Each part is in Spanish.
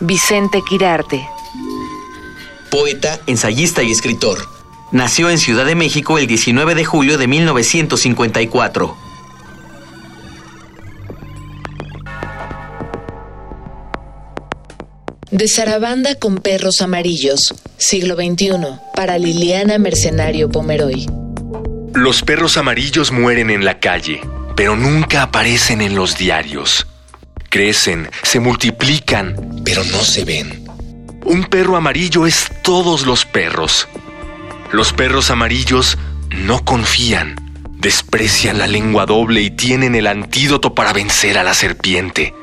Vicente Quirarte. Poeta, ensayista y escritor. Nació en Ciudad de México el 19 de julio de 1954. De Zarabanda con perros amarillos, siglo XXI, para Liliana Mercenario Pomeroy. Los perros amarillos mueren en la calle, pero nunca aparecen en los diarios. Crecen, se multiplican, pero no se ven. Un perro amarillo es todos los perros. Los perros amarillos no confían, desprecian la lengua doble y tienen el antídoto para vencer a la serpiente.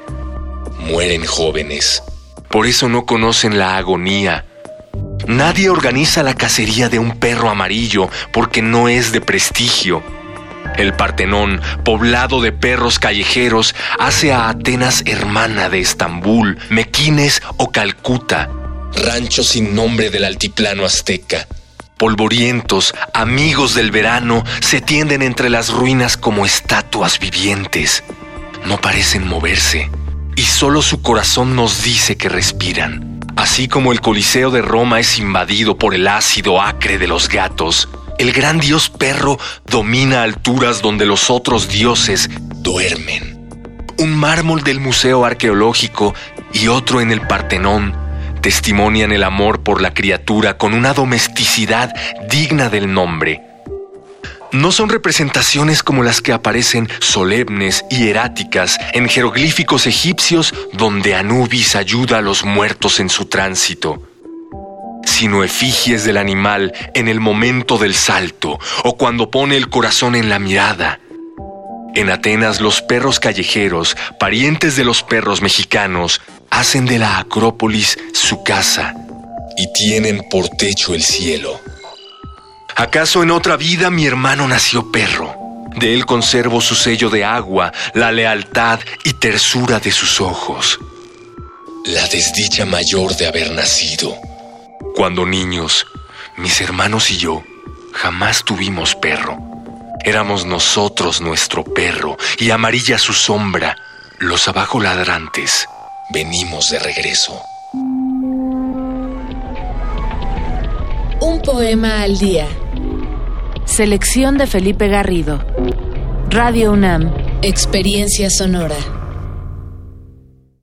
Mueren jóvenes. Por eso no conocen la agonía. Nadie organiza la cacería de un perro amarillo porque no es de prestigio. El Partenón, poblado de perros callejeros, hace a Atenas hermana de Estambul, Mequines o Calcuta rancho sin nombre del altiplano azteca. Polvorientos, amigos del verano, se tienden entre las ruinas como estatuas vivientes. No parecen moverse, y solo su corazón nos dice que respiran. Así como el Coliseo de Roma es invadido por el ácido acre de los gatos, el gran dios perro domina alturas donde los otros dioses duermen. Un mármol del Museo Arqueológico y otro en el Partenón testimonian el amor por la criatura con una domesticidad digna del nombre. No son representaciones como las que aparecen solemnes y eráticas en jeroglíficos egipcios donde Anubis ayuda a los muertos en su tránsito, sino efigies del animal en el momento del salto o cuando pone el corazón en la mirada. En Atenas los perros callejeros, parientes de los perros mexicanos, hacen de la Acrópolis su casa y tienen por techo el cielo. ¿Acaso en otra vida mi hermano nació perro? De él conservo su sello de agua, la lealtad y tersura de sus ojos. La desdicha mayor de haber nacido. Cuando niños, mis hermanos y yo jamás tuvimos perro. Éramos nosotros nuestro perro y amarilla su sombra, los abajo ladrantes venimos de regreso. Un poema al día. Selección de Felipe Garrido. Radio UNAM. Experiencia sonora.